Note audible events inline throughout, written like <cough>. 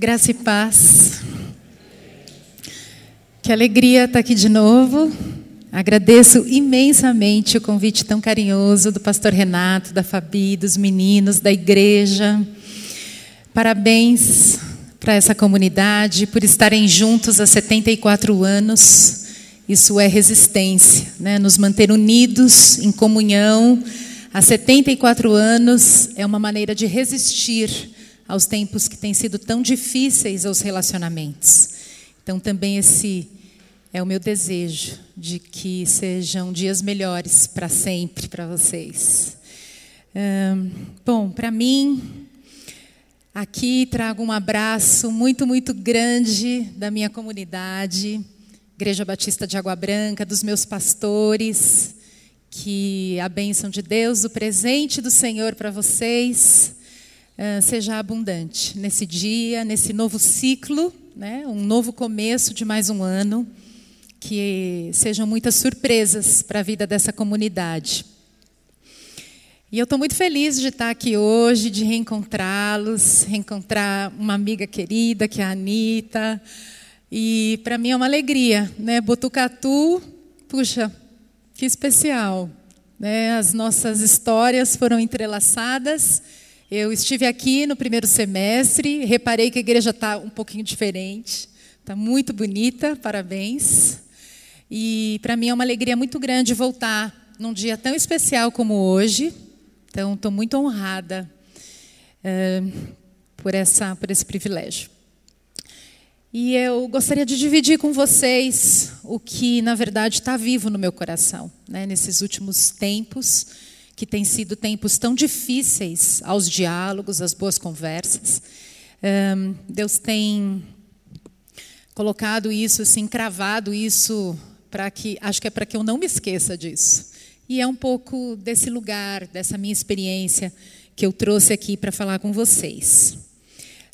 Graça e paz. Que alegria estar aqui de novo. Agradeço imensamente o convite tão carinhoso do pastor Renato, da Fabi, dos meninos, da igreja. Parabéns para essa comunidade por estarem juntos há 74 anos. Isso é resistência, né? nos manter unidos em comunhão há 74 anos é uma maneira de resistir aos tempos que têm sido tão difíceis aos relacionamentos. Então, também esse é o meu desejo de que sejam dias melhores para sempre para vocês. Bom, para mim, aqui trago um abraço muito, muito grande da minha comunidade, Igreja Batista de Água Branca, dos meus pastores. Que a bênção de Deus, o presente do Senhor para vocês uh, seja abundante nesse dia, nesse novo ciclo, né? um novo começo de mais um ano. Que sejam muitas surpresas para a vida dessa comunidade. E eu estou muito feliz de estar aqui hoje, de reencontrá-los, reencontrar uma amiga querida, que é a Anitta. E para mim é uma alegria, né? Botucatu, puxa, que especial. Né? As nossas histórias foram entrelaçadas eu estive aqui no primeiro semestre, reparei que a igreja está um pouquinho diferente, está muito bonita, parabéns. E para mim é uma alegria muito grande voltar num dia tão especial como hoje. Então, estou muito honrada é, por, essa, por esse privilégio. E eu gostaria de dividir com vocês o que, na verdade, está vivo no meu coração, né, nesses últimos tempos que têm sido tempos tão difíceis aos diálogos, às boas conversas. Um, Deus tem colocado isso, assim, cravado isso para que, acho que é para que eu não me esqueça disso. E é um pouco desse lugar, dessa minha experiência que eu trouxe aqui para falar com vocês.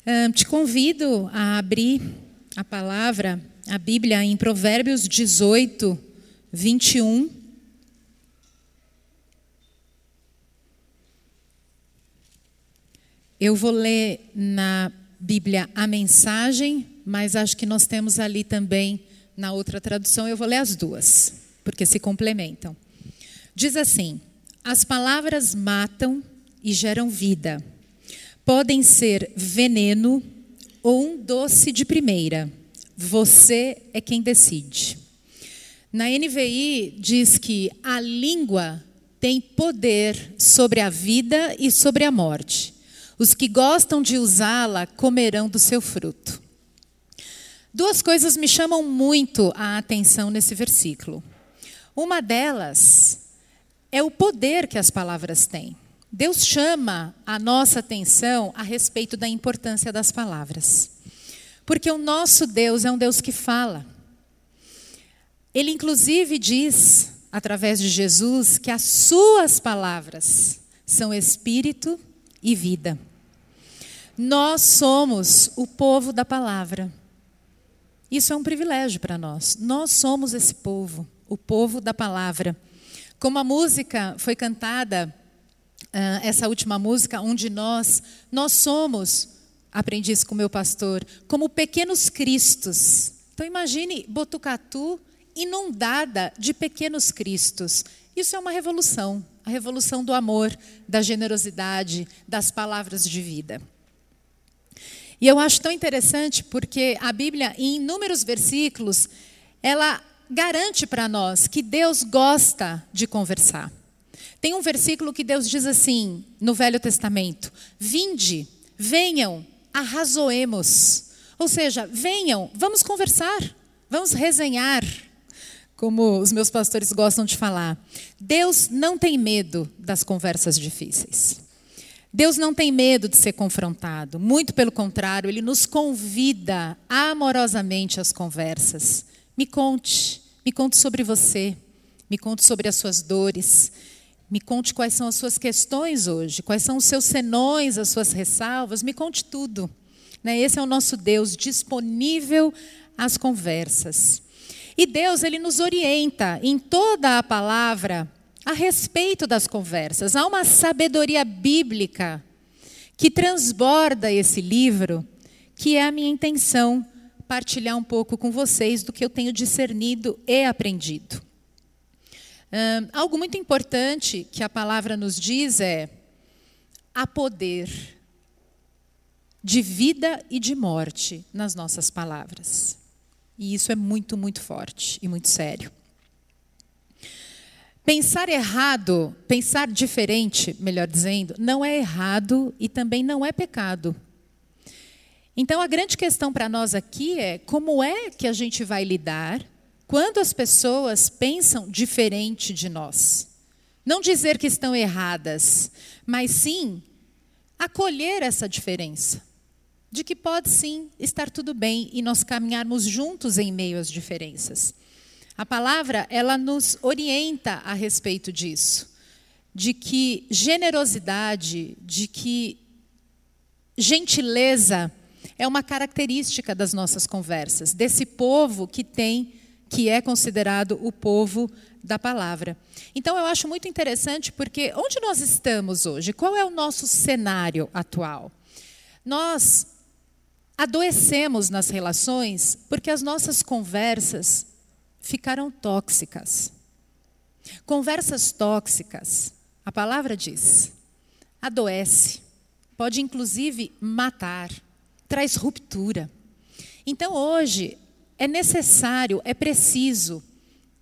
Um, te convido a abrir a palavra, a Bíblia, em Provérbios 18, 21. Eu vou ler na Bíblia a mensagem, mas acho que nós temos ali também na outra tradução, eu vou ler as duas, porque se complementam. Diz assim: As palavras matam e geram vida. Podem ser veneno ou um doce de primeira. Você é quem decide. Na NVI diz que a língua tem poder sobre a vida e sobre a morte. Os que gostam de usá-la comerão do seu fruto. Duas coisas me chamam muito a atenção nesse versículo. Uma delas é o poder que as palavras têm. Deus chama a nossa atenção a respeito da importância das palavras. Porque o nosso Deus é um Deus que fala. Ele, inclusive, diz, através de Jesus, que as suas palavras são espírito e vida. Nós somos o povo da palavra. Isso é um privilégio para nós. Nós somos esse povo, o povo da palavra. Como a música foi cantada, uh, essa última música, um de nós, nós somos, aprendi isso com meu pastor, como pequenos cristos. Então imagine Botucatu inundada de pequenos cristos. Isso é uma revolução a revolução do amor, da generosidade, das palavras de vida. E eu acho tão interessante porque a Bíblia, em inúmeros versículos, ela garante para nós que Deus gosta de conversar. Tem um versículo que Deus diz assim, no Velho Testamento: Vinde, venham, arrazoemos. Ou seja, venham, vamos conversar, vamos resenhar como os meus pastores gostam de falar. Deus não tem medo das conversas difíceis. Deus não tem medo de ser confrontado, muito pelo contrário, ele nos convida amorosamente às conversas. Me conte, me conte sobre você, me conte sobre as suas dores, me conte quais são as suas questões hoje, quais são os seus senões, as suas ressalvas, me conte tudo. Né? Esse é o nosso Deus disponível às conversas. E Deus, ele nos orienta em toda a palavra a respeito das conversas. Há uma sabedoria bíblica que transborda esse livro, que é a minha intenção partilhar um pouco com vocês do que eu tenho discernido e aprendido. Um, algo muito importante que a palavra nos diz é: há poder de vida e de morte nas nossas palavras. E isso é muito, muito forte e muito sério. Pensar errado, pensar diferente, melhor dizendo, não é errado e também não é pecado. Então a grande questão para nós aqui é como é que a gente vai lidar quando as pessoas pensam diferente de nós. Não dizer que estão erradas, mas sim acolher essa diferença. De que pode sim estar tudo bem e nós caminharmos juntos em meio às diferenças. A palavra, ela nos orienta a respeito disso, de que generosidade, de que gentileza é uma característica das nossas conversas, desse povo que tem, que é considerado o povo da palavra. Então eu acho muito interessante porque onde nós estamos hoje? Qual é o nosso cenário atual? Nós adoecemos nas relações porque as nossas conversas ficaram tóxicas. Conversas tóxicas, a palavra diz, adoece, pode inclusive matar, traz ruptura. Então hoje é necessário, é preciso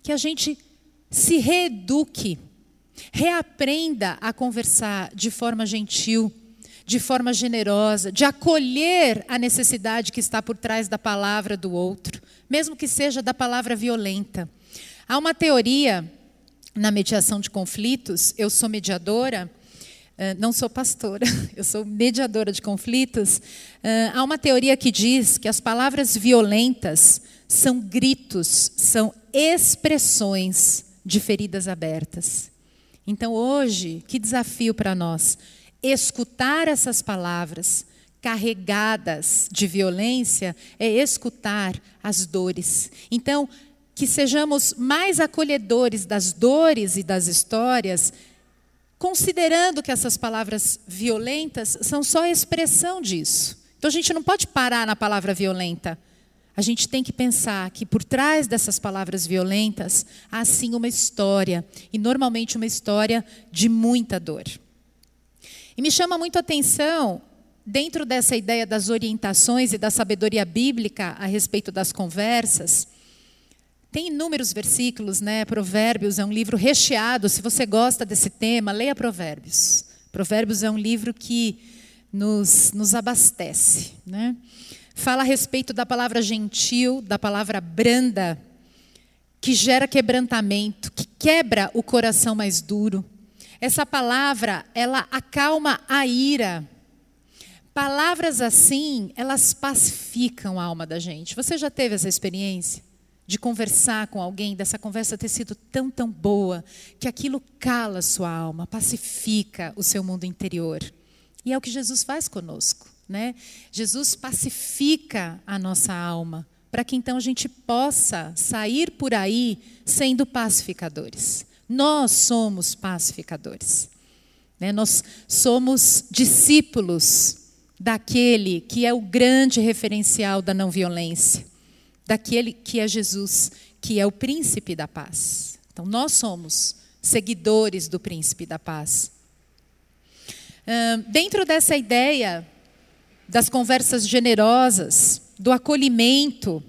que a gente se reeduque, reaprenda a conversar de forma gentil, de forma generosa, de acolher a necessidade que está por trás da palavra do outro mesmo que seja da palavra violenta. Há uma teoria na mediação de conflitos, eu sou mediadora, eh, não sou pastora, <laughs> eu sou mediadora de conflitos. Eh, há uma teoria que diz que as palavras violentas são gritos, são expressões de feridas abertas. Então, hoje, que desafio para nós escutar essas palavras, carregadas de violência é escutar as dores. Então, que sejamos mais acolhedores das dores e das histórias, considerando que essas palavras violentas são só expressão disso. Então a gente não pode parar na palavra violenta. A gente tem que pensar que por trás dessas palavras violentas há sim uma história, e normalmente uma história de muita dor. E me chama muito a atenção dentro dessa ideia das orientações e da sabedoria bíblica a respeito das conversas, tem inúmeros versículos, né? Provérbios é um livro recheado. Se você gosta desse tema, leia Provérbios. Provérbios é um livro que nos, nos abastece, né? Fala a respeito da palavra gentil, da palavra branda, que gera quebrantamento, que quebra o coração mais duro. Essa palavra, ela acalma a ira, Palavras assim, elas pacificam a alma da gente. Você já teve essa experiência? De conversar com alguém, dessa conversa ter sido tão, tão boa, que aquilo cala a sua alma, pacifica o seu mundo interior. E é o que Jesus faz conosco. Né? Jesus pacifica a nossa alma, para que então a gente possa sair por aí sendo pacificadores. Nós somos pacificadores. Né? Nós somos discípulos daquele que é o grande referencial da não violência, daquele que é Jesus, que é o príncipe da paz. Então, nós somos seguidores do príncipe da paz. dentro dessa ideia das conversas generosas, do acolhimento,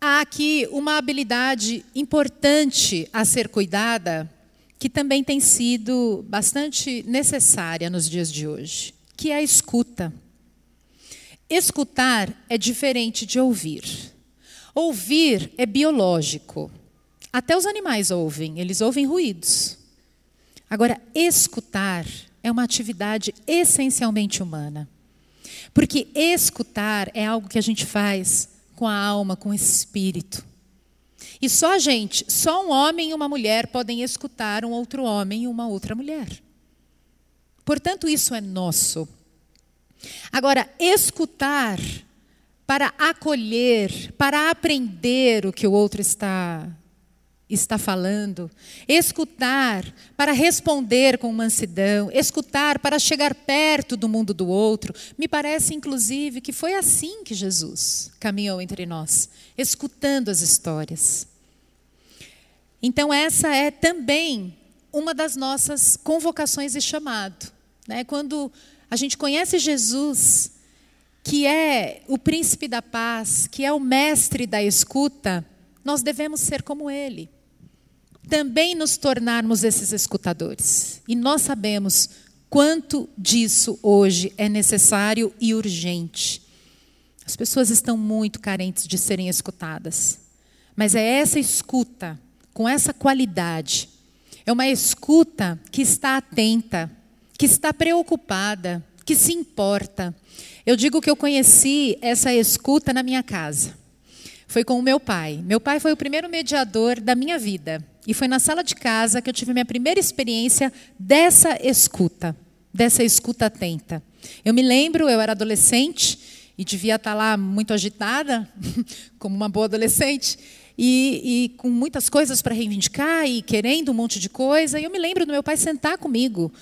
há aqui uma habilidade importante a ser cuidada que também tem sido bastante necessária nos dias de hoje, que é a escuta. Escutar é diferente de ouvir. Ouvir é biológico. Até os animais ouvem, eles ouvem ruídos. Agora, escutar é uma atividade essencialmente humana. Porque escutar é algo que a gente faz com a alma, com o espírito. E só gente, só um homem e uma mulher podem escutar um outro homem e uma outra mulher. Portanto, isso é nosso. Agora, escutar para acolher, para aprender o que o outro está está falando, escutar para responder com mansidão, escutar para chegar perto do mundo do outro. Me parece, inclusive, que foi assim que Jesus caminhou entre nós, escutando as histórias. Então, essa é também uma das nossas convocações e chamado. Né? Quando a gente conhece Jesus, que é o príncipe da paz, que é o mestre da escuta, nós devemos ser como ele também nos tornarmos esses escutadores. E nós sabemos quanto disso hoje é necessário e urgente. As pessoas estão muito carentes de serem escutadas. Mas é essa escuta, com essa qualidade, é uma escuta que está atenta, que está preocupada, que se importa. Eu digo que eu conheci essa escuta na minha casa. Foi com o meu pai. Meu pai foi o primeiro mediador da minha vida. E foi na sala de casa que eu tive minha primeira experiência dessa escuta, dessa escuta atenta. Eu me lembro, eu era adolescente e devia estar lá muito agitada, <laughs> como uma boa adolescente, e, e com muitas coisas para reivindicar e querendo um monte de coisa. E eu me lembro do meu pai sentar comigo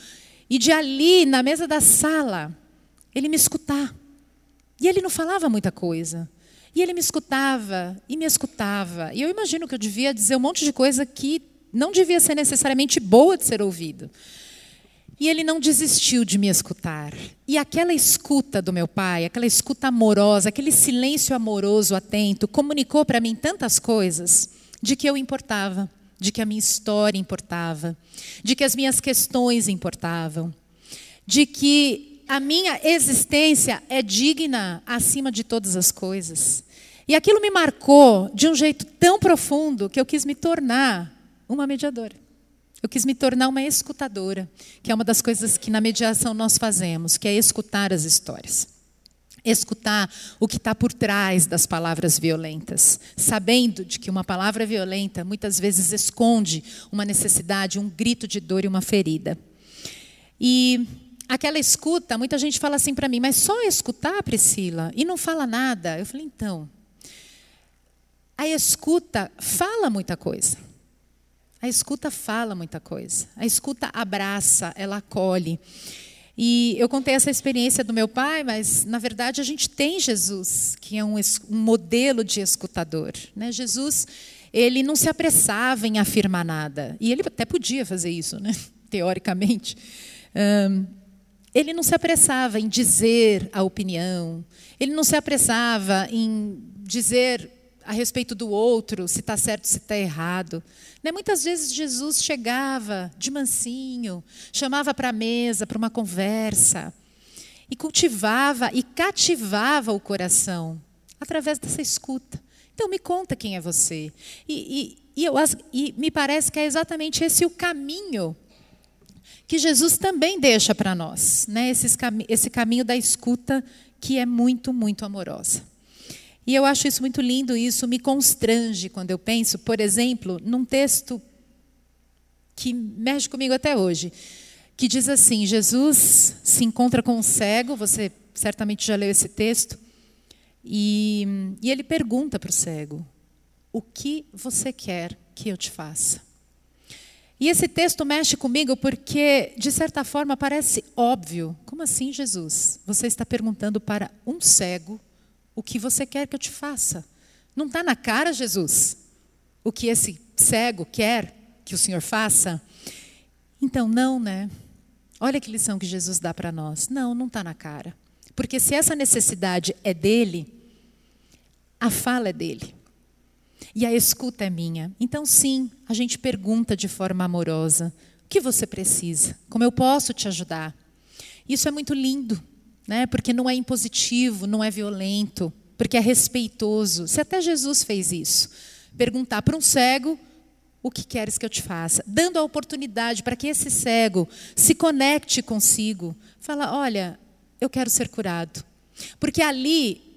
e de ali, na mesa da sala, ele me escutar. E ele não falava muita coisa. E ele me escutava e me escutava. E eu imagino que eu devia dizer um monte de coisa que não devia ser necessariamente boa de ser ouvido. E ele não desistiu de me escutar. E aquela escuta do meu pai, aquela escuta amorosa, aquele silêncio amoroso, atento, comunicou para mim tantas coisas de que eu importava, de que a minha história importava, de que as minhas questões importavam, de que a minha existência é digna acima de todas as coisas. E aquilo me marcou de um jeito tão profundo que eu quis me tornar uma mediadora. Eu quis me tornar uma escutadora, que é uma das coisas que na mediação nós fazemos, que é escutar as histórias. Escutar o que está por trás das palavras violentas, sabendo de que uma palavra violenta muitas vezes esconde uma necessidade, um grito de dor e uma ferida. E aquela escuta, muita gente fala assim para mim, mas só escutar, Priscila, e não fala nada. Eu falei, então, a escuta fala muita coisa. A escuta fala muita coisa. A escuta abraça, ela acolhe. E eu contei essa experiência do meu pai, mas na verdade a gente tem Jesus, que é um, um modelo de escutador. Né? Jesus, ele não se apressava em afirmar nada. E ele até podia fazer isso, né? <laughs> teoricamente. Um, ele não se apressava em dizer a opinião, ele não se apressava em dizer a respeito do outro, se está certo, se está errado. Né? Muitas vezes Jesus chegava de mansinho, chamava para a mesa, para uma conversa, e cultivava e cativava o coração através dessa escuta. Então, me conta quem é você. E, e, e, eu, e me parece que é exatamente esse o caminho que Jesus também deixa para nós, né? esse, esse caminho da escuta que é muito, muito amorosa. E eu acho isso muito lindo, e isso me constrange quando eu penso, por exemplo, num texto que mexe comigo até hoje, que diz assim: Jesus se encontra com um cego, você certamente já leu esse texto, e, e ele pergunta para o cego: O que você quer que eu te faça? E esse texto mexe comigo porque, de certa forma, parece óbvio. Como assim, Jesus? Você está perguntando para um cego o que você quer que eu te faça. Não está na cara, Jesus, o que esse cego quer que o Senhor faça? Então, não, né? Olha que lição que Jesus dá para nós. Não, não está na cara. Porque se essa necessidade é dele, a fala é dele. E a escuta é minha. Então, sim, a gente pergunta de forma amorosa: o que você precisa? Como eu posso te ajudar? Isso é muito lindo, né? porque não é impositivo, não é violento, porque é respeitoso. Se até Jesus fez isso, perguntar para um cego o que queres que eu te faça, dando a oportunidade para que esse cego se conecte consigo, fala: olha, eu quero ser curado, porque ali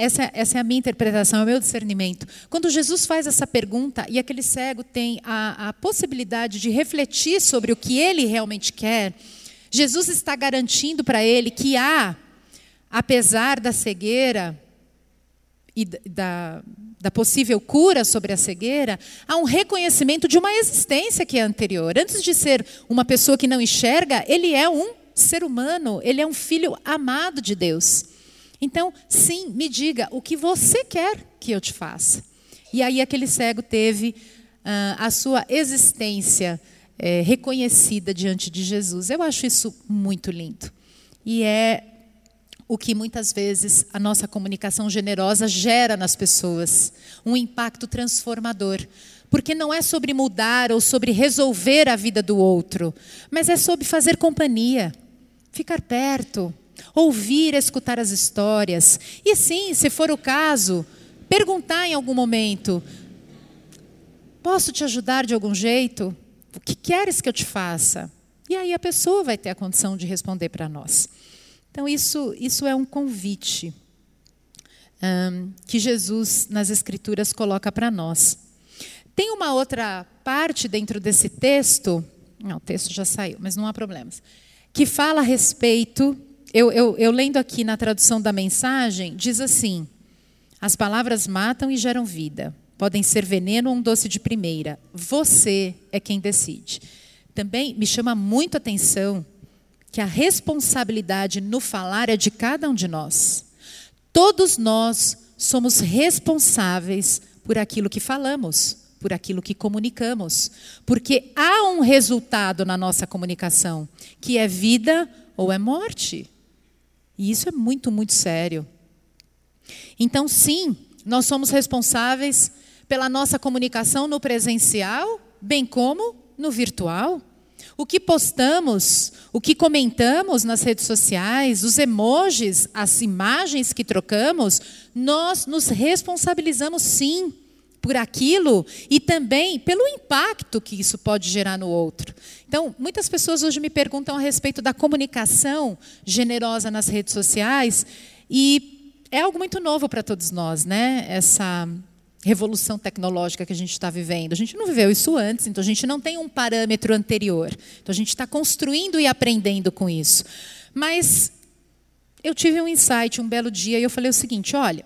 essa, essa, é a minha interpretação, é o meu discernimento. Quando Jesus faz essa pergunta e aquele cego tem a, a possibilidade de refletir sobre o que ele realmente quer, Jesus está garantindo para ele que há, apesar da cegueira, e da, da possível cura sobre a cegueira, há um reconhecimento de uma existência que é anterior. Antes de ser uma pessoa que não enxerga, ele é um ser humano, ele é um filho amado de Deus. Então, sim, me diga o que você quer que eu te faça. E aí aquele cego teve uh, a sua existência é, reconhecida diante de Jesus. Eu acho isso muito lindo. E é o que muitas vezes a nossa comunicação generosa gera nas pessoas um impacto transformador. Porque não é sobre mudar ou sobre resolver a vida do outro, mas é sobre fazer companhia, ficar perto, ouvir, escutar as histórias. E sim, se for o caso, perguntar em algum momento: posso te ajudar de algum jeito? O que queres que eu te faça? E aí a pessoa vai ter a condição de responder para nós. Então, isso, isso é um convite um, que Jesus, nas Escrituras, coloca para nós. Tem uma outra parte dentro desse texto, não, o texto já saiu, mas não há problemas, que fala a respeito. Eu, eu, eu lendo aqui na tradução da mensagem, diz assim: as palavras matam e geram vida. Podem ser veneno ou um doce de primeira. Você é quem decide. Também me chama muito a atenção que a responsabilidade no falar é de cada um de nós. Todos nós somos responsáveis por aquilo que falamos, por aquilo que comunicamos, porque há um resultado na nossa comunicação, que é vida ou é morte. E isso é muito, muito sério. Então, sim, nós somos responsáveis pela nossa comunicação no presencial, bem como no virtual. O que postamos, o que comentamos nas redes sociais, os emojis, as imagens que trocamos, nós nos responsabilizamos sim por aquilo e também pelo impacto que isso pode gerar no outro. Então, muitas pessoas hoje me perguntam a respeito da comunicação generosa nas redes sociais e é algo muito novo para todos nós, né? Essa revolução tecnológica que a gente está vivendo. A gente não viveu isso antes, então a gente não tem um parâmetro anterior. Então a gente está construindo e aprendendo com isso. Mas eu tive um insight um belo dia e eu falei o seguinte: olha,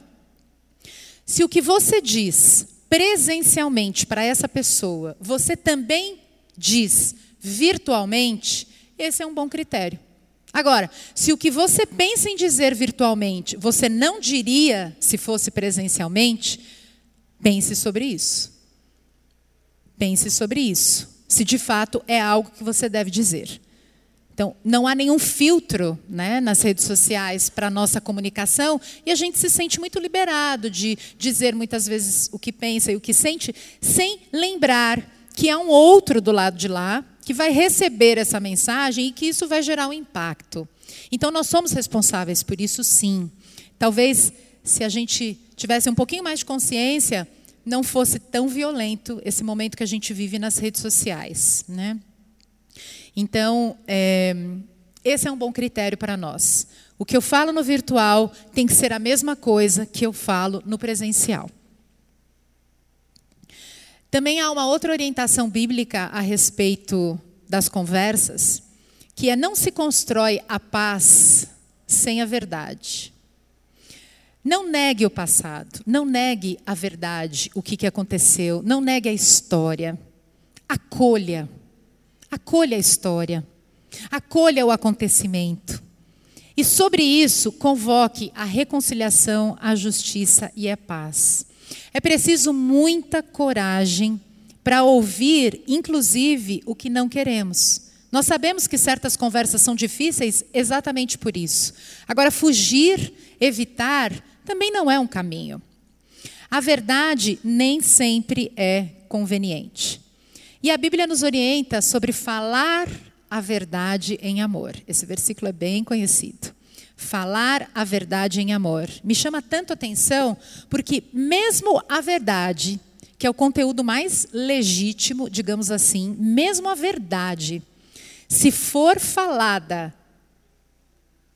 se o que você diz presencialmente para essa pessoa, você também diz virtualmente, esse é um bom critério. Agora, se o que você pensa em dizer virtualmente, você não diria se fosse presencialmente, Pense sobre isso. Pense sobre isso. Se de fato é algo que você deve dizer. Então, não há nenhum filtro né, nas redes sociais para a nossa comunicação e a gente se sente muito liberado de dizer muitas vezes o que pensa e o que sente, sem lembrar que há um outro do lado de lá que vai receber essa mensagem e que isso vai gerar um impacto. Então, nós somos responsáveis por isso, sim. Talvez, se a gente tivesse um pouquinho mais de consciência, não fosse tão violento esse momento que a gente vive nas redes sociais. Né? Então, é, esse é um bom critério para nós. O que eu falo no virtual tem que ser a mesma coisa que eu falo no presencial. Também há uma outra orientação bíblica a respeito das conversas, que é não se constrói a paz sem a verdade. Não negue o passado, não negue a verdade, o que, que aconteceu, não negue a história. Acolha, acolha a história, acolha o acontecimento. E sobre isso, convoque a reconciliação, a justiça e a paz. É preciso muita coragem para ouvir, inclusive, o que não queremos. Nós sabemos que certas conversas são difíceis exatamente por isso. Agora, fugir, evitar, também não é um caminho. A verdade nem sempre é conveniente. E a Bíblia nos orienta sobre falar a verdade em amor. Esse versículo é bem conhecido. Falar a verdade em amor. Me chama tanto atenção porque, mesmo a verdade, que é o conteúdo mais legítimo, digamos assim, mesmo a verdade, se for falada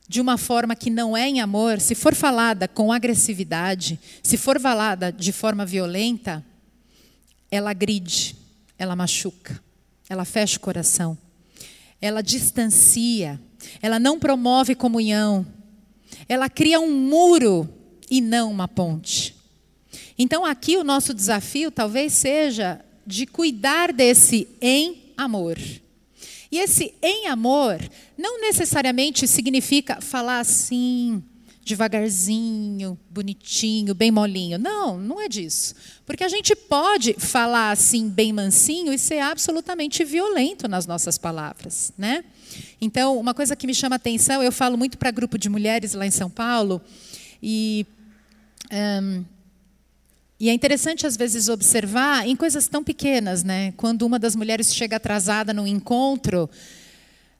de uma forma que não é em amor, se for falada com agressividade, se for falada de forma violenta, ela agride, ela machuca, ela fecha o coração, ela distancia, ela não promove comunhão, ela cria um muro e não uma ponte. Então, aqui o nosso desafio talvez seja de cuidar desse em amor. E esse em amor não necessariamente significa falar assim, devagarzinho, bonitinho, bem molinho. Não, não é disso. Porque a gente pode falar assim, bem mansinho, e ser absolutamente violento nas nossas palavras. Né? Então, uma coisa que me chama atenção, eu falo muito para grupo de mulheres lá em São Paulo, e. Um, e é interessante, às vezes, observar em coisas tão pequenas, né? Quando uma das mulheres chega atrasada num encontro,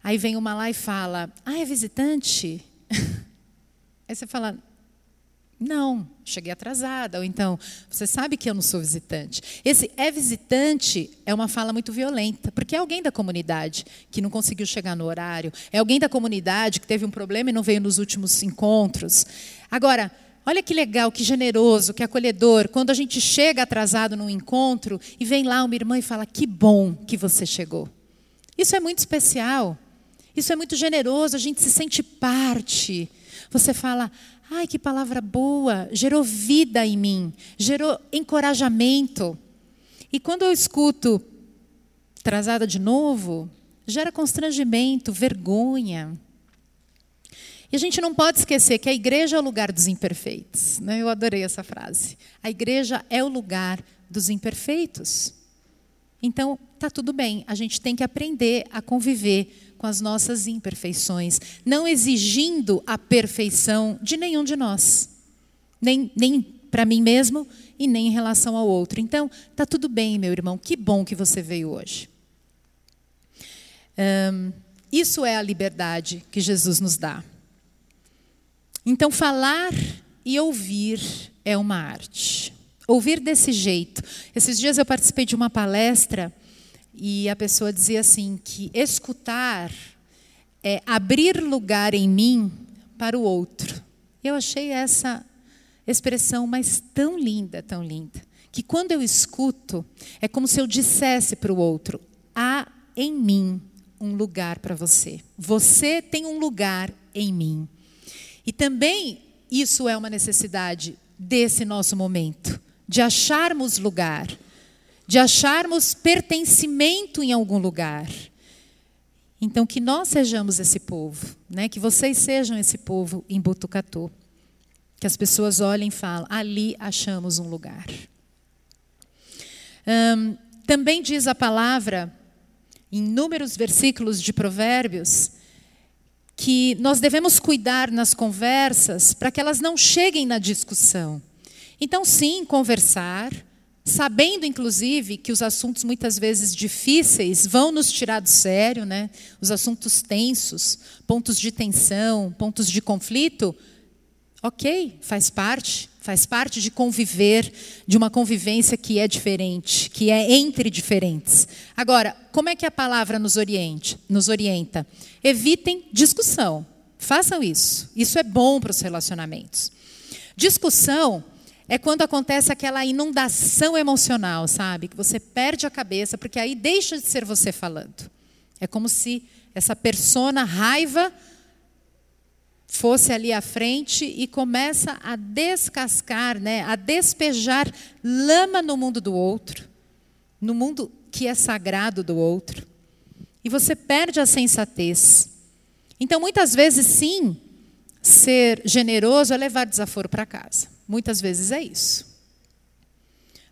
aí vem uma lá e fala: Ah, é visitante? <laughs> Aí você fala: Não, cheguei atrasada. Ou então, você sabe que eu não sou visitante. Esse é visitante é uma fala muito violenta, porque é alguém da comunidade que não conseguiu chegar no horário, é alguém da comunidade que teve um problema e não veio nos últimos encontros. Agora, Olha que legal, que generoso, que acolhedor, quando a gente chega atrasado num encontro e vem lá uma irmã e fala: Que bom que você chegou. Isso é muito especial, isso é muito generoso, a gente se sente parte. Você fala: Ai, que palavra boa, gerou vida em mim, gerou encorajamento. E quando eu escuto atrasada de novo, gera constrangimento, vergonha. E a gente não pode esquecer que a igreja é o lugar dos imperfeitos. Né? Eu adorei essa frase. A igreja é o lugar dos imperfeitos. Então, tá tudo bem. A gente tem que aprender a conviver com as nossas imperfeições, não exigindo a perfeição de nenhum de nós, nem, nem para mim mesmo e nem em relação ao outro. Então, tá tudo bem, meu irmão. Que bom que você veio hoje. Um, isso é a liberdade que Jesus nos dá. Então, falar e ouvir é uma arte. Ouvir desse jeito. Esses dias eu participei de uma palestra e a pessoa dizia assim que escutar é abrir lugar em mim para o outro. Eu achei essa expressão mas tão linda, tão linda, que quando eu escuto é como se eu dissesse para o outro: há em mim um lugar para você. Você tem um lugar em mim. E também isso é uma necessidade desse nosso momento, de acharmos lugar, de acharmos pertencimento em algum lugar. Então, que nós sejamos esse povo, né? que vocês sejam esse povo em Botucatu. Que as pessoas olhem e falem, ali achamos um lugar. Também diz a palavra, em inúmeros versículos de Provérbios, que nós devemos cuidar nas conversas para que elas não cheguem na discussão. Então, sim, conversar, sabendo inclusive que os assuntos muitas vezes difíceis vão nos tirar do sério, né? Os assuntos tensos, pontos de tensão, pontos de conflito, OK, faz parte, faz parte de conviver, de uma convivência que é diferente, que é entre diferentes. Agora, como é que a palavra nos, oriente, nos orienta? Evitem discussão. Façam isso. Isso é bom para os relacionamentos. Discussão é quando acontece aquela inundação emocional, sabe? Que você perde a cabeça, porque aí deixa de ser você falando. É como se essa persona raiva fosse ali à frente e começa a descascar, né, a despejar lama no mundo do outro, no mundo que é sagrado do outro. E você perde a sensatez. Então, muitas vezes, sim, ser generoso é levar desaforo para casa. Muitas vezes é isso.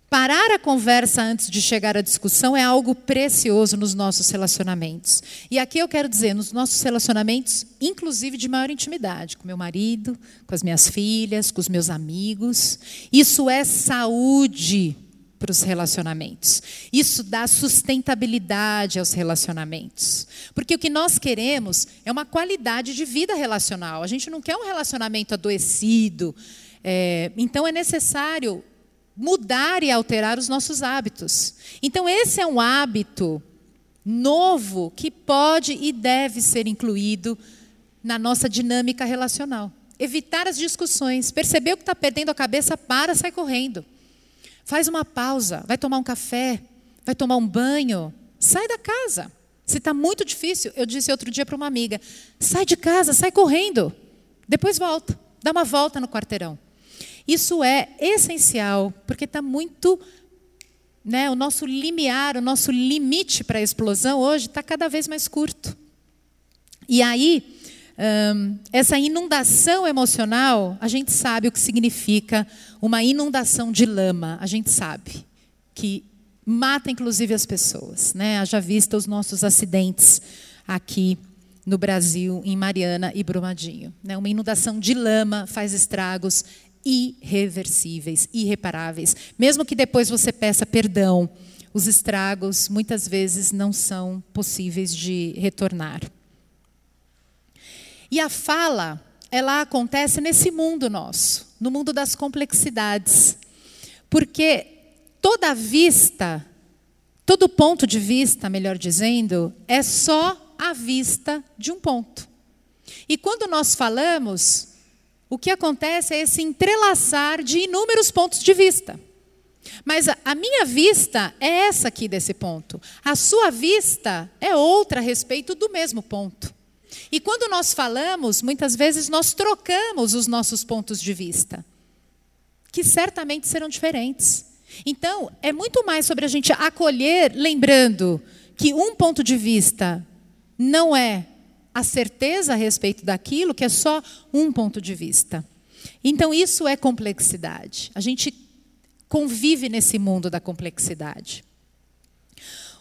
Parar a conversa antes de chegar à discussão é algo precioso nos nossos relacionamentos. E aqui eu quero dizer, nos nossos relacionamentos, inclusive de maior intimidade, com meu marido, com as minhas filhas, com os meus amigos. Isso é saúde para os relacionamentos. Isso dá sustentabilidade aos relacionamentos. Porque o que nós queremos é uma qualidade de vida relacional. A gente não quer um relacionamento adoecido. É, então é necessário mudar e alterar os nossos hábitos. Então, esse é um hábito novo que pode e deve ser incluído na nossa dinâmica relacional. Evitar as discussões. Percebeu que está perdendo a cabeça? Para, sai correndo. Faz uma pausa, vai tomar um café, vai tomar um banho, sai da casa. Se está muito difícil, eu disse outro dia para uma amiga: sai de casa, sai correndo, depois volta, dá uma volta no quarteirão. Isso é essencial, porque está muito. Né, o nosso limiar, o nosso limite para a explosão hoje está cada vez mais curto. E aí, um, essa inundação emocional, a gente sabe o que significa uma inundação de lama, a gente sabe que mata inclusive as pessoas, né? Haja vista os nossos acidentes aqui no Brasil, em Mariana e Brumadinho. Né? Uma inundação de lama faz estragos irreversíveis, irreparáveis. Mesmo que depois você peça perdão, os estragos muitas vezes não são possíveis de retornar. E a fala, ela acontece nesse mundo nosso, no mundo das complexidades. Porque toda vista, todo ponto de vista, melhor dizendo, é só a vista de um ponto. E quando nós falamos, o que acontece é esse entrelaçar de inúmeros pontos de vista. Mas a, minha vista é essa aqui desse ponto. A sua vista é outra a respeito do mesmo ponto. E quando nós falamos, muitas vezes nós trocamos os nossos pontos de vista, que certamente serão diferentes. Então, é muito mais sobre a gente acolher, lembrando que um ponto de vista não é a certeza a respeito daquilo, que é só um ponto de vista. Então, isso é complexidade. A gente convive nesse mundo da complexidade.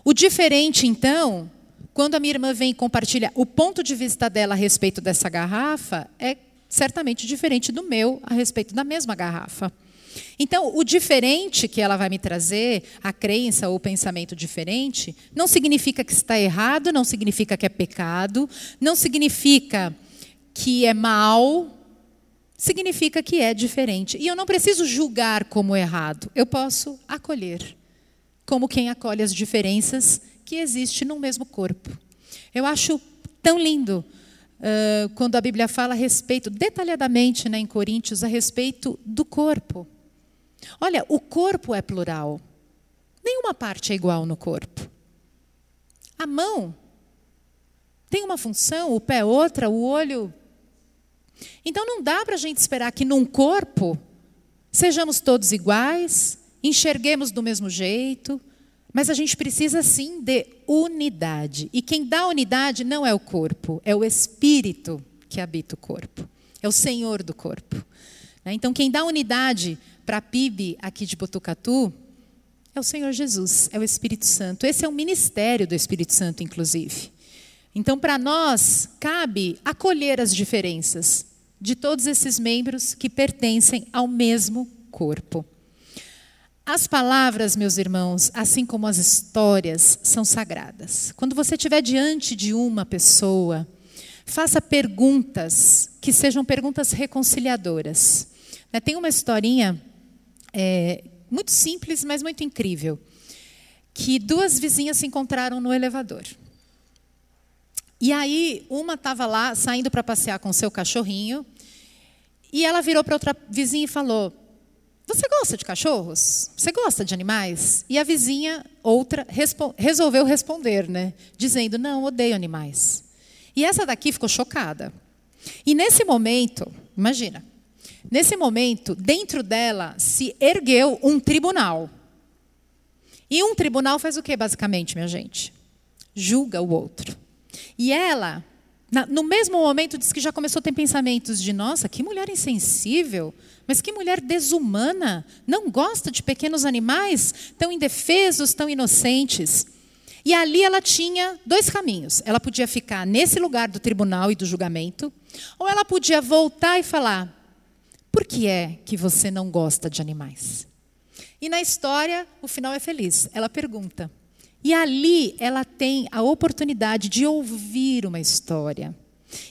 O diferente, então, quando a minha irmã vem e compartilha o ponto de vista dela a respeito dessa garrafa, é certamente diferente do meu a respeito da mesma garrafa. Então, o diferente que ela vai me trazer, a crença ou o pensamento diferente, não significa que está errado, não significa que é pecado, não significa que é mal, significa que é diferente. E eu não preciso julgar como errado, eu posso acolher, como quem acolhe as diferenças que existe no mesmo corpo. Eu acho tão lindo uh, quando a Bíblia fala a respeito, detalhadamente né, em Coríntios, a respeito do corpo. Olha, o corpo é plural. Nenhuma parte é igual no corpo. A mão tem uma função, o pé outra, o olho. Então não dá para a gente esperar que num corpo sejamos todos iguais, enxerguemos do mesmo jeito, mas a gente precisa sim de unidade. E quem dá unidade não é o corpo, é o espírito que habita o corpo. É o Senhor do corpo. Né? Então, quem dá unidade para a PIB aqui de Botucatu é o Senhor Jesus, é o Espírito Santo. Esse é o ministério do Espírito Santo, inclusive. Então, para nós, cabe acolher as diferenças de todos esses membros que pertencem ao mesmo corpo. As palavras, meus irmãos, assim como as histórias, são sagradas. Quando você estiver diante de uma pessoa, faça perguntas que sejam perguntas reconciliadoras. Né, tem uma historinha é, muito simples, mas muito incrível, que duas vizinhas se encontraram no elevador. E aí, uma estava lá saindo para passear com seu cachorrinho, e ela virou para outra vizinha e falou: você gosta de cachorros? Você gosta de animais? E a vizinha, outra, respo resolveu responder, né? Dizendo: Não, odeio animais. E essa daqui ficou chocada. E nesse momento, imagina, nesse momento, dentro dela se ergueu um tribunal. E um tribunal faz o que, basicamente, minha gente? Julga o outro. E ela, no mesmo momento, diz que já começou a ter pensamentos de: Nossa, que mulher insensível mas que mulher desumana, não gosta de pequenos animais tão indefesos, tão inocentes. E ali ela tinha dois caminhos. Ela podia ficar nesse lugar do tribunal e do julgamento, ou ela podia voltar e falar: por que é que você não gosta de animais? E na história, o final é feliz. Ela pergunta. E ali ela tem a oportunidade de ouvir uma história.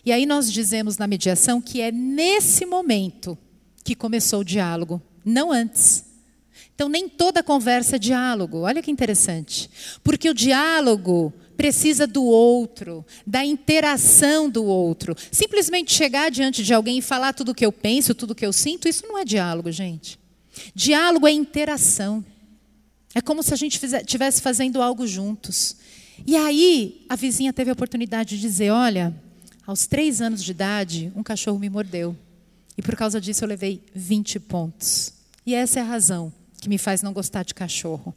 E aí nós dizemos na mediação que é nesse momento que começou o diálogo, não antes. Então, nem toda conversa é diálogo. Olha que interessante. Porque o diálogo precisa do outro, da interação do outro. Simplesmente chegar diante de alguém e falar tudo o que eu penso, tudo o que eu sinto, isso não é diálogo, gente. Diálogo é interação. É como se a gente estivesse fazendo algo juntos. E aí, a vizinha teve a oportunidade de dizer: Olha, aos três anos de idade, um cachorro me mordeu. E por causa disso eu levei 20 pontos. E essa é a razão que me faz não gostar de cachorro.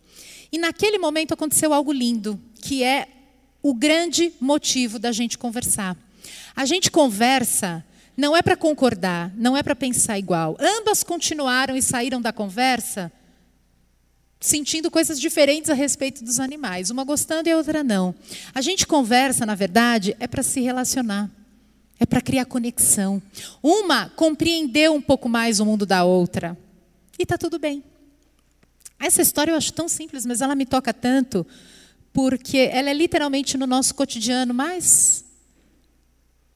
E naquele momento aconteceu algo lindo, que é o grande motivo da gente conversar. A gente conversa não é para concordar, não é para pensar igual. Ambas continuaram e saíram da conversa sentindo coisas diferentes a respeito dos animais, uma gostando e a outra não. A gente conversa, na verdade, é para se relacionar. É para criar conexão. Uma compreendeu um pouco mais o mundo da outra. E está tudo bem. Essa história eu acho tão simples, mas ela me toca tanto, porque ela é literalmente no nosso cotidiano mais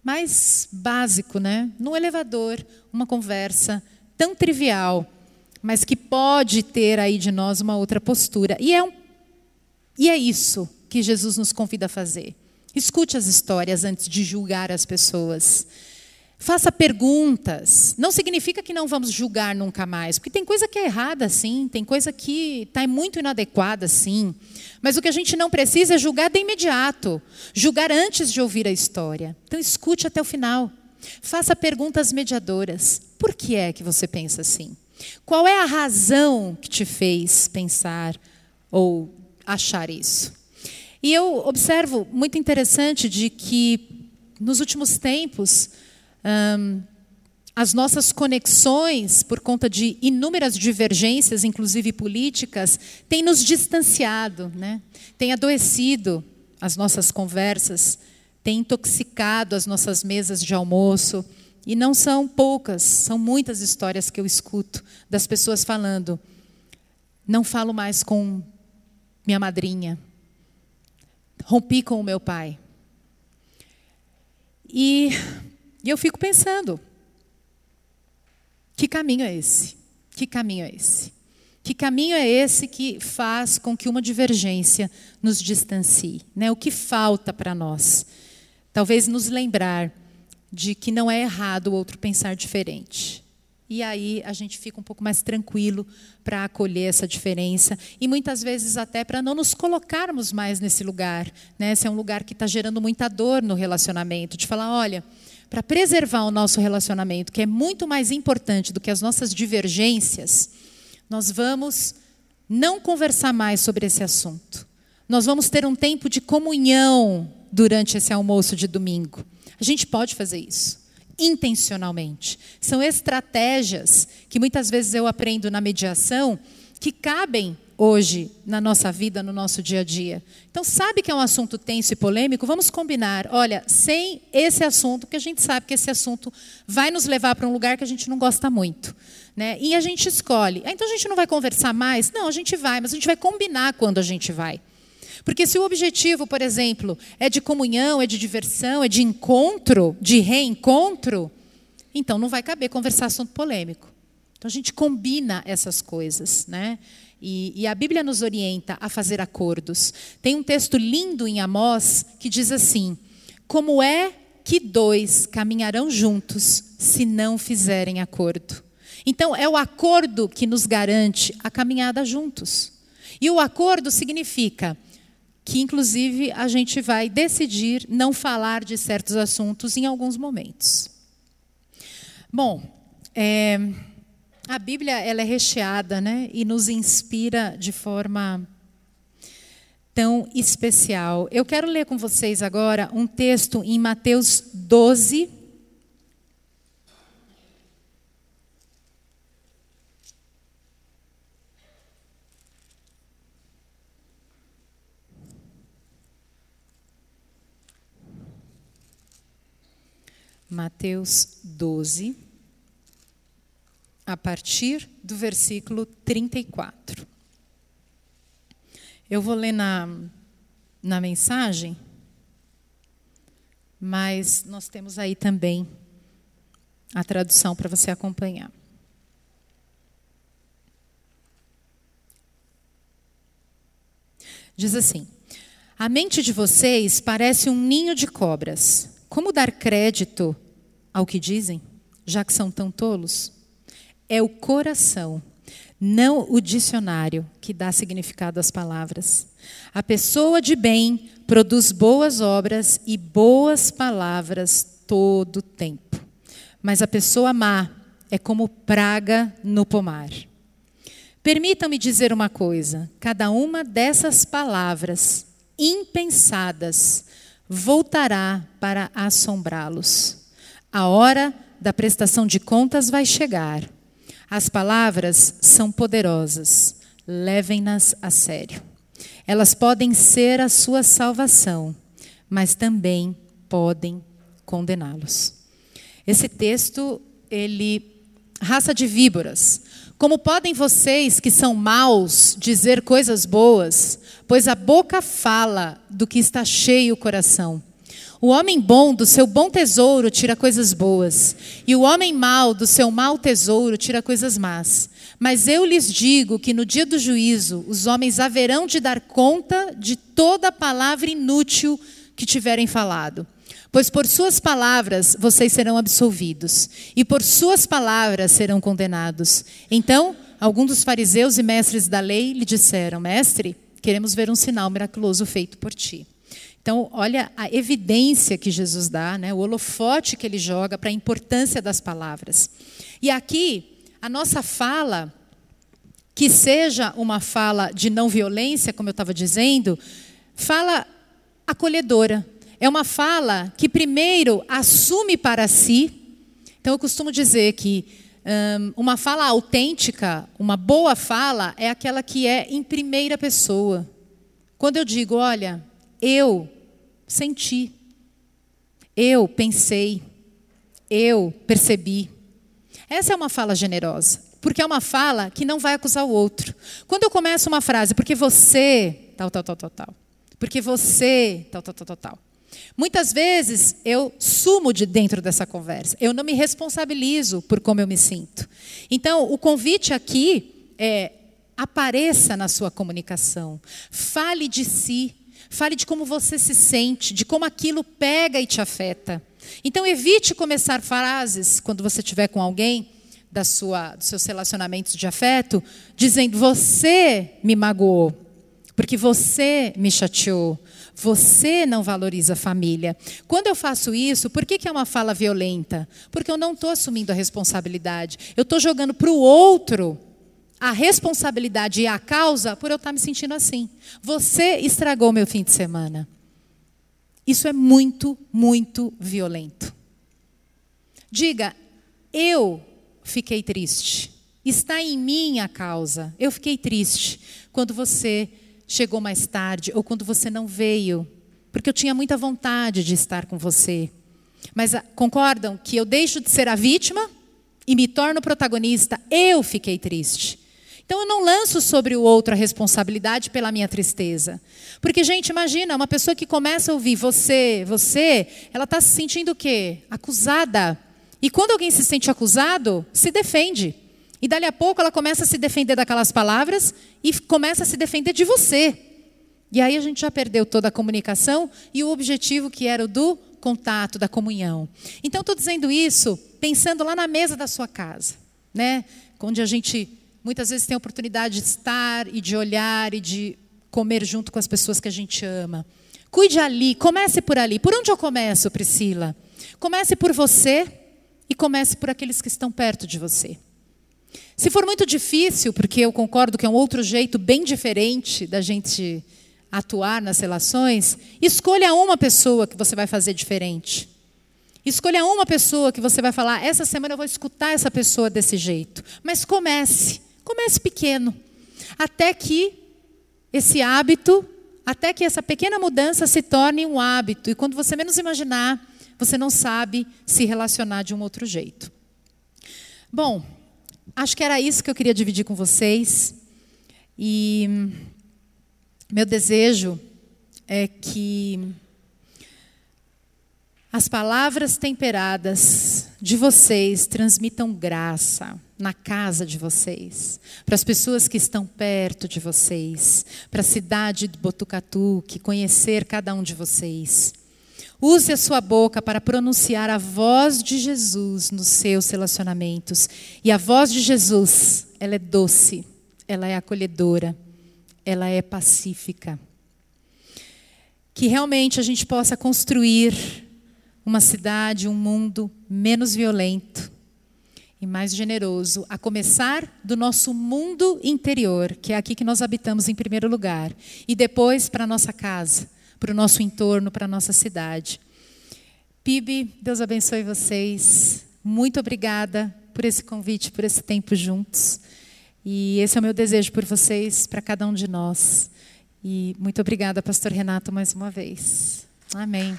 mais básico, né? No elevador, uma conversa tão trivial, mas que pode ter aí de nós uma outra postura. E é, um, e é isso que Jesus nos convida a fazer. Escute as histórias antes de julgar as pessoas. Faça perguntas. Não significa que não vamos julgar nunca mais, porque tem coisa que é errada, sim, tem coisa que está muito inadequada, sim. Mas o que a gente não precisa é julgar de imediato, julgar antes de ouvir a história. Então escute até o final. Faça perguntas mediadoras. Por que é que você pensa assim? Qual é a razão que te fez pensar ou achar isso? E eu observo muito interessante de que nos últimos tempos as nossas conexões, por conta de inúmeras divergências, inclusive políticas, têm nos distanciado, né? tem adoecido as nossas conversas, tem intoxicado as nossas mesas de almoço. E não são poucas, são muitas histórias que eu escuto das pessoas falando: não falo mais com minha madrinha, rompi com o meu pai. E e eu fico pensando: que caminho é esse? Que caminho é esse? Que caminho é esse que faz com que uma divergência nos distancie? Né? O que falta para nós? Talvez nos lembrar de que não é errado o outro pensar diferente. E aí a gente fica um pouco mais tranquilo para acolher essa diferença e muitas vezes até para não nos colocarmos mais nesse lugar. Né? Esse é um lugar que está gerando muita dor no relacionamento, de falar, olha, para preservar o nosso relacionamento, que é muito mais importante do que as nossas divergências, nós vamos não conversar mais sobre esse assunto. Nós vamos ter um tempo de comunhão durante esse almoço de domingo. A gente pode fazer isso intencionalmente. São estratégias que muitas vezes eu aprendo na mediação que cabem hoje na nossa vida, no nosso dia a dia. Então, sabe que é um assunto tenso e polêmico? Vamos combinar. Olha, sem esse assunto, que a gente sabe que esse assunto vai nos levar para um lugar que a gente não gosta muito. Né? E a gente escolhe. Ah, então a gente não vai conversar mais? Não, a gente vai, mas a gente vai combinar quando a gente vai. Porque se o objetivo, por exemplo, é de comunhão, é de diversão, é de encontro, de reencontro, então não vai caber conversar assunto polêmico. Então a gente combina essas coisas, né? E, e, a Bíblia nos orienta a fazer acordos. Tem um texto lindo em Amós que diz assim: Como é que dois caminharão juntos se não fizerem acordo? Então, é o acordo que nos garante a caminhada juntos. E o acordo significa que, inclusive, a gente vai decidir não falar de certos assuntos em alguns momentos. Bom, é. A Bíblia ela é recheada, né, e nos inspira de forma tão especial. Eu quero ler com vocês agora um texto em Mateus 12, Mateus 12 a partir do versículo 34. Eu vou ler na, na mensagem, mas nós temos aí também a tradução para você acompanhar. Diz assim: A mente de vocês parece um ninho de cobras. Como dar crédito ao que dizem, já que são tão tolos? É o coração, não o dicionário que dá significado às palavras. A pessoa de bem produz boas obras e boas palavras todo o tempo. Mas a pessoa má é como praga no pomar. Permitam-me dizer uma coisa: cada uma dessas palavras impensadas voltará para assombrá-los. A hora da prestação de contas vai chegar. As palavras são poderosas, levem-nas a sério. Elas podem ser a sua salvação, mas também podem condená-los. Esse texto, ele raça de víboras. Como podem vocês que são maus dizer coisas boas, pois a boca fala do que está cheio o coração. O homem bom do seu bom tesouro tira coisas boas, e o homem mau do seu mau tesouro tira coisas más. Mas eu lhes digo que no dia do juízo os homens haverão de dar conta de toda palavra inútil que tiverem falado. Pois por suas palavras vocês serão absolvidos, e por suas palavras serão condenados. Então, alguns dos fariseus e mestres da lei lhe disseram: Mestre, queremos ver um sinal miraculoso feito por ti. Então, olha a evidência que Jesus dá, né, o holofote que ele joga para a importância das palavras. E aqui, a nossa fala, que seja uma fala de não violência, como eu estava dizendo, fala acolhedora. É uma fala que, primeiro, assume para si. Então, eu costumo dizer que um, uma fala autêntica, uma boa fala, é aquela que é em primeira pessoa. Quando eu digo, olha, eu senti, eu pensei, eu percebi. Essa é uma fala generosa, porque é uma fala que não vai acusar o outro. Quando eu começo uma frase, porque você, tal, tal, tal, tal, tal, porque você, tal, tal, tal, tal, tal. Muitas vezes eu sumo de dentro dessa conversa, eu não me responsabilizo por como eu me sinto. Então, o convite aqui é apareça na sua comunicação, fale de si, Fale de como você se sente, de como aquilo pega e te afeta. Então, evite começar frases quando você estiver com alguém da sua, dos seus relacionamentos de afeto, dizendo: Você me magoou, porque você me chateou. Você não valoriza a família. Quando eu faço isso, por que, que é uma fala violenta? Porque eu não estou assumindo a responsabilidade. Eu estou jogando para o outro a responsabilidade e a causa por eu estar me sentindo assim. Você estragou meu fim de semana. Isso é muito, muito violento. Diga, eu fiquei triste. Está em mim a causa. Eu fiquei triste quando você chegou mais tarde ou quando você não veio, porque eu tinha muita vontade de estar com você. Mas ah, concordam que eu deixo de ser a vítima e me torno protagonista? Eu fiquei triste. Então eu não lanço sobre o outro a responsabilidade pela minha tristeza. Porque, gente, imagina, uma pessoa que começa a ouvir você, você, ela está se sentindo o quê? Acusada. E quando alguém se sente acusado, se defende. E dali a pouco ela começa a se defender daquelas palavras e começa a se defender de você. E aí a gente já perdeu toda a comunicação e o objetivo que era o do contato, da comunhão. Então estou dizendo isso pensando lá na mesa da sua casa, né? Onde a gente muitas vezes tem a oportunidade de estar e de olhar e de comer junto com as pessoas que a gente ama. Cuide ali, comece por ali. Por onde eu começo, Priscila? Comece por você e comece por aqueles que estão perto de você. Se for muito difícil, porque eu concordo que é um outro jeito bem diferente da gente atuar nas relações, escolha uma pessoa que você vai fazer diferente. Escolha uma pessoa que você vai falar, essa semana eu vou escutar essa pessoa desse jeito. Mas comece. Comece pequeno, até que esse hábito, até que essa pequena mudança se torne um hábito. E quando você menos imaginar, você não sabe se relacionar de um outro jeito. Bom, acho que era isso que eu queria dividir com vocês. E meu desejo é que as palavras temperadas de vocês transmitam graça na casa de vocês, para as pessoas que estão perto de vocês, para a cidade de Botucatu, que conhecer cada um de vocês. Use a sua boca para pronunciar a voz de Jesus nos seus relacionamentos. E a voz de Jesus, ela é doce, ela é acolhedora, ela é pacífica. Que realmente a gente possa construir uma cidade, um mundo menos violento, e mais generoso, a começar do nosso mundo interior, que é aqui que nós habitamos em primeiro lugar, e depois para a nossa casa, para o nosso entorno, para a nossa cidade. PIB, Deus abençoe vocês. Muito obrigada por esse convite, por esse tempo juntos. E esse é o meu desejo por vocês, para cada um de nós. E muito obrigada, Pastor Renato, mais uma vez. Amém.